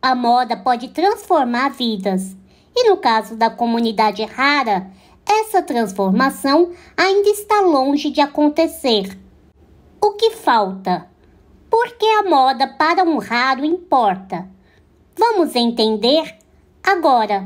A moda pode transformar vidas. E no caso da comunidade rara, essa transformação ainda está longe de acontecer. O que falta? Por que a moda para um raro importa? Vamos entender agora.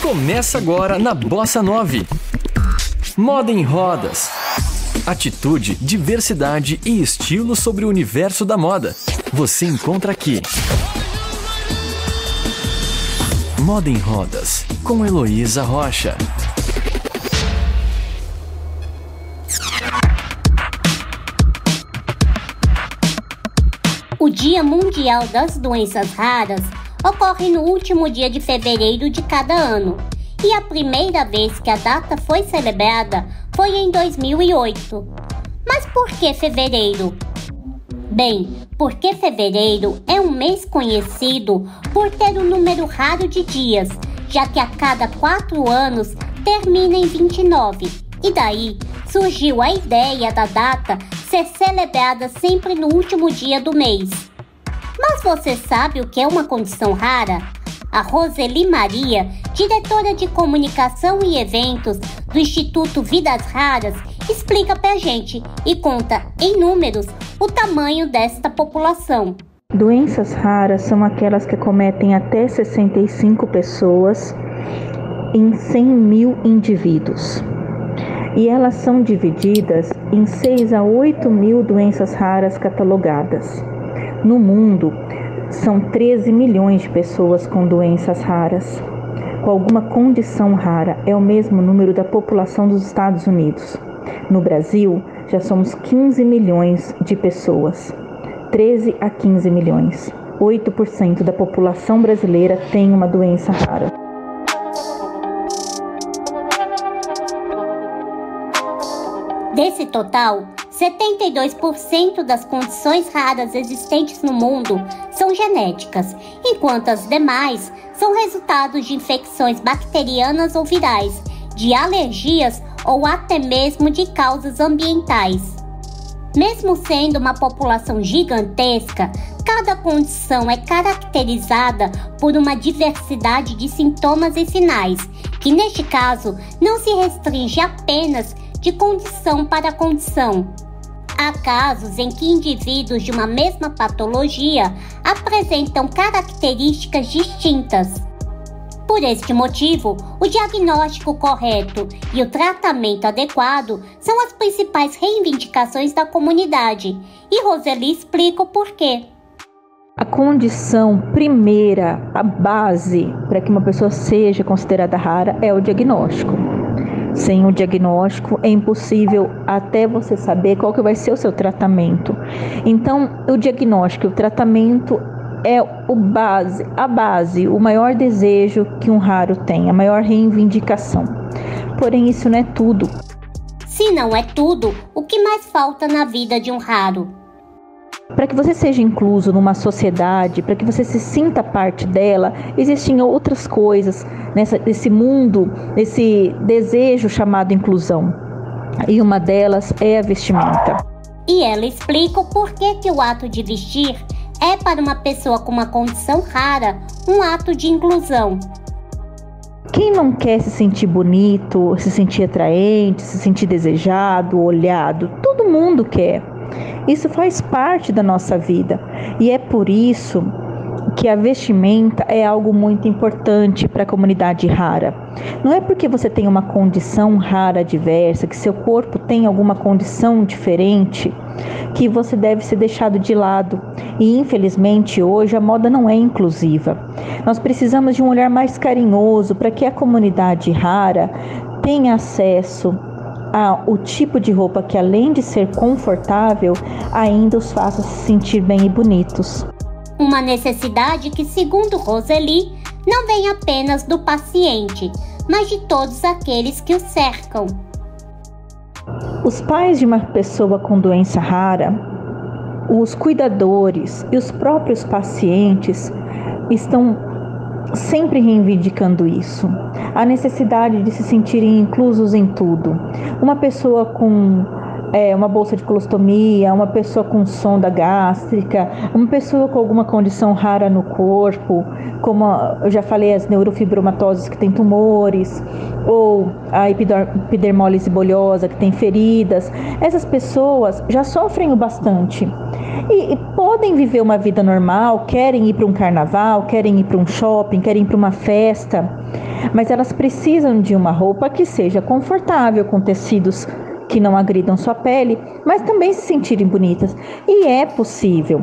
Começa agora na Bossa 9. Moda em rodas. Atitude, diversidade e estilo sobre o universo da moda. Você encontra aqui. Moda em Rodas, com Heloísa Rocha. O Dia Mundial das Doenças Raras ocorre no último dia de fevereiro de cada ano, e a primeira vez que a data foi celebrada foi em 2008. Mas por que fevereiro? Bem, porque fevereiro é um mês conhecido por ter um número raro de dias, já que a cada quatro anos termina em 29. E daí surgiu a ideia da data ser celebrada sempre no último dia do mês. Mas você sabe o que é uma condição rara? A Roseli Maria, diretora de comunicação e eventos do Instituto Vidas Raras, explica pra gente e conta em números o tamanho desta população. Doenças raras são aquelas que cometem até 65 pessoas em 100 mil indivíduos. E elas são divididas em 6 a 8 mil doenças raras catalogadas. No mundo, são 13 milhões de pessoas com doenças raras. Com alguma condição rara, é o mesmo número da população dos Estados Unidos. No Brasil, já somos 15 milhões de pessoas. 13 a 15 milhões. 8% da população brasileira tem uma doença rara. Desse total, 72% das condições raras existentes no mundo são genéticas, enquanto as demais são resultados de infecções bacterianas ou virais, de alergias ou até mesmo de causas ambientais. Mesmo sendo uma população gigantesca, cada condição é caracterizada por uma diversidade de sintomas e sinais, que neste caso não se restringe apenas de condição para condição. Há casos em que indivíduos de uma mesma patologia apresentam características distintas. Por este motivo, o diagnóstico correto e o tratamento adequado são as principais reivindicações da comunidade, e Roseli explica o porquê. A condição primeira, a base para que uma pessoa seja considerada rara é o diagnóstico. Sem o diagnóstico é impossível até você saber qual que vai ser o seu tratamento. Então, o diagnóstico, o tratamento é o base, a base, o maior desejo que um raro tem, a maior reivindicação. Porém, isso não é tudo. Se não é tudo, o que mais falta na vida de um raro? Para que você seja incluso numa sociedade, para que você se sinta parte dela, existem outras coisas nessa, nesse mundo, nesse desejo chamado inclusão. E uma delas é a vestimenta. E ela explica o porquê que o ato de vestir é para uma pessoa com uma condição rara um ato de inclusão. Quem não quer se sentir bonito, se sentir atraente, se sentir desejado, olhado? Todo mundo quer. Isso faz parte da nossa vida e é por isso que a vestimenta é algo muito importante para a comunidade rara. Não é porque você tem uma condição rara diversa, que seu corpo tem alguma condição diferente, que você deve ser deixado de lado. E infelizmente hoje a moda não é inclusiva. Nós precisamos de um olhar mais carinhoso para que a comunidade rara tenha acesso ao tipo de roupa que, além de ser confortável, ainda os faça se sentir bem e bonitos. Uma necessidade que, segundo Roseli, não vem apenas do paciente, mas de todos aqueles que o cercam. Os pais de uma pessoa com doença rara, os cuidadores e os próprios pacientes estão sempre reivindicando isso. A necessidade de se sentirem inclusos em tudo. Uma pessoa com é, uma bolsa de colostomia, uma pessoa com sonda gástrica, uma pessoa com alguma condição rara no corpo, como eu já falei, as neurofibromatoses que têm tumores, ou a epidermólise bolhosa que tem feridas, essas pessoas já sofrem o bastante. E, e podem viver uma vida normal, querem ir para um carnaval, querem ir para um shopping, querem ir para uma festa, mas elas precisam de uma roupa que seja confortável, com tecidos que não agridam sua pele, mas também se sentirem bonitas. E é possível.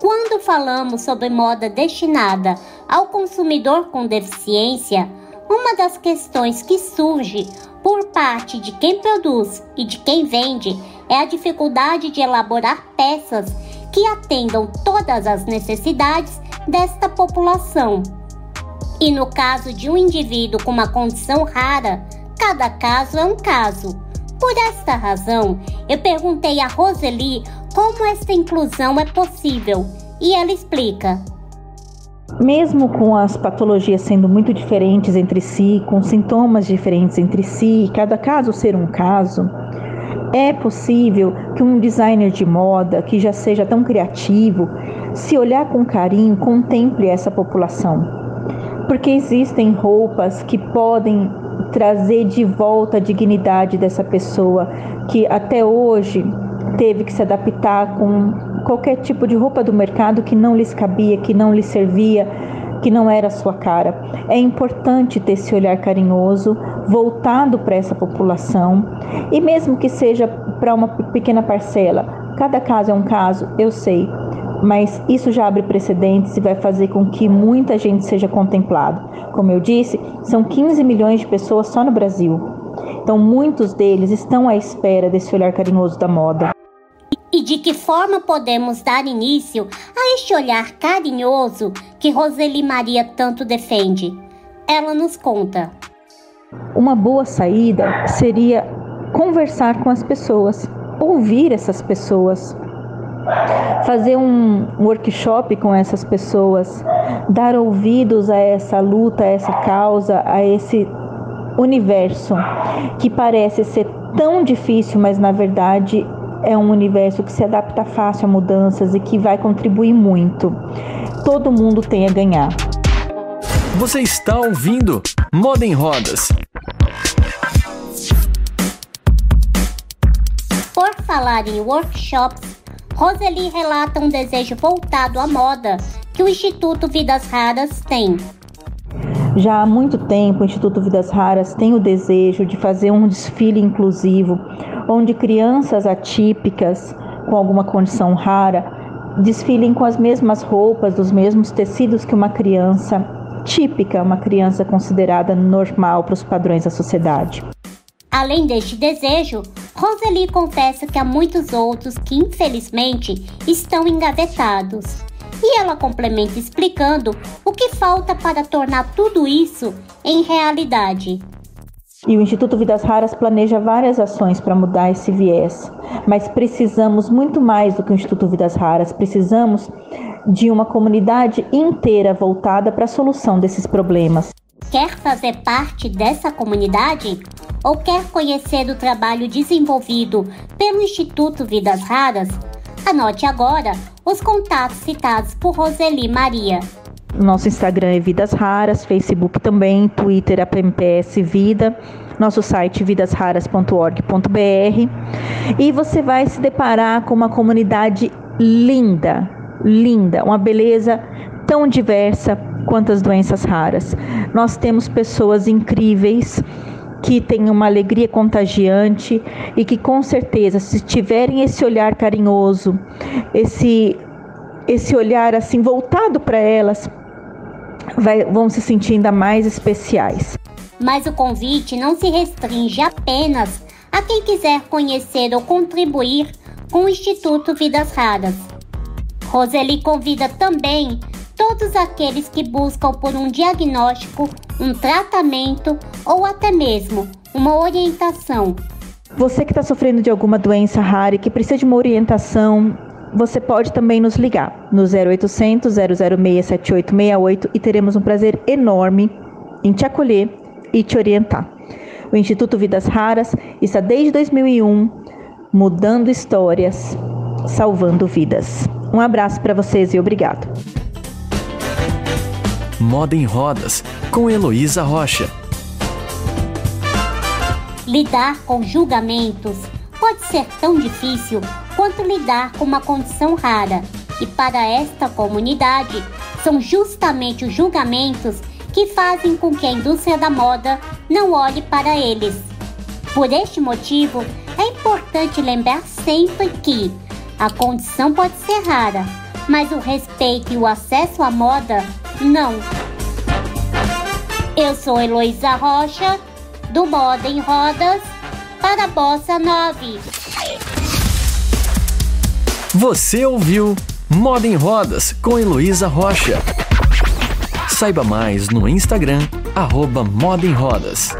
Quando falamos sobre moda destinada ao consumidor com deficiência, uma das questões que surge por parte de quem produz e de quem vende é a dificuldade de elaborar peças que atendam todas as necessidades desta população. E no caso de um indivíduo com uma condição rara, cada caso é um caso. Por esta razão, eu perguntei a Roseli como esta inclusão é possível e ela explica. Mesmo com as patologias sendo muito diferentes entre si, com sintomas diferentes entre si, cada caso ser um caso, é possível que um designer de moda que já seja tão criativo, se olhar com carinho, contemple essa população. Porque existem roupas que podem trazer de volta a dignidade dessa pessoa que até hoje teve que se adaptar com qualquer tipo de roupa do mercado que não lhes cabia, que não lhes servia, que não era a sua cara. É importante ter esse olhar carinhoso voltado para essa população e mesmo que seja para uma pequena parcela. Cada caso é um caso, eu sei, mas isso já abre precedentes e vai fazer com que muita gente seja contemplado. Como eu disse, são 15 milhões de pessoas só no Brasil. Então, muitos deles estão à espera desse olhar carinhoso da moda. E de que forma podemos dar início a este olhar carinhoso que Roseli Maria tanto defende? Ela nos conta. Uma boa saída seria conversar com as pessoas, ouvir essas pessoas, fazer um workshop com essas pessoas, dar ouvidos a essa luta, a essa causa, a esse universo que parece ser tão difícil, mas na verdade é um universo que se adapta fácil a mudanças e que vai contribuir muito. Todo mundo tem a ganhar. Você está ouvindo Moda em Rodas. Por falar em workshops, Roseli relata um desejo voltado à moda que o Instituto Vidas Raras tem. Já há muito tempo, o Instituto Vidas Raras tem o desejo de fazer um desfile inclusivo, onde crianças atípicas com alguma condição rara desfilem com as mesmas roupas, os mesmos tecidos que uma criança típica, uma criança considerada normal para os padrões da sociedade. Além deste desejo, Roseli confessa que há muitos outros que infelizmente estão engavetados. E ela complementa explicando o que falta para tornar tudo isso em realidade. E o Instituto Vidas Raras planeja várias ações para mudar esse viés, mas precisamos muito mais do que o Instituto Vidas Raras, precisamos de uma comunidade inteira voltada para a solução desses problemas. Quer fazer parte dessa comunidade? Ou quer conhecer o trabalho desenvolvido pelo Instituto Vidas Raras? Anote agora os contatos citados por Roseli Maria. Nosso Instagram é Vidas Raras, Facebook também, Twitter é PMPS Vida, nosso site vidasraras.org.br e você vai se deparar com uma comunidade linda, linda, uma beleza tão diversa quanto as doenças raras. Nós temos pessoas incríveis que têm uma alegria contagiante e que com certeza se tiverem esse olhar carinhoso, esse esse olhar assim voltado para elas, vai, vão se sentir ainda mais especiais. Mas o convite não se restringe apenas a quem quiser conhecer ou contribuir com o Instituto Vidas Raras. Roseli convida também todos aqueles que buscam por um diagnóstico, um tratamento ou até mesmo uma orientação. Você que está sofrendo de alguma doença rara e que precisa de uma orientação, você pode também nos ligar no 0800 006 7868 e teremos um prazer enorme em te acolher e te orientar. O Instituto Vidas Raras está desde 2001 mudando histórias, salvando vidas. Um abraço para vocês e obrigado. Moda em Rodas, com Heloísa Rocha. Lidar com julgamentos pode ser tão difícil quanto lidar com uma condição rara, e para esta comunidade, são justamente os julgamentos que fazem com que a indústria da moda não olhe para eles. Por este motivo, é importante lembrar sempre que a condição pode ser rara, mas o respeito e o acesso à moda, não. Eu sou Heloísa Rocha, do Moda em Rodas, para a Bossa 9. Você ouviu Moda em Rodas com Heloísa Rocha. Saiba mais no Instagram, arroba Moda em Rodas.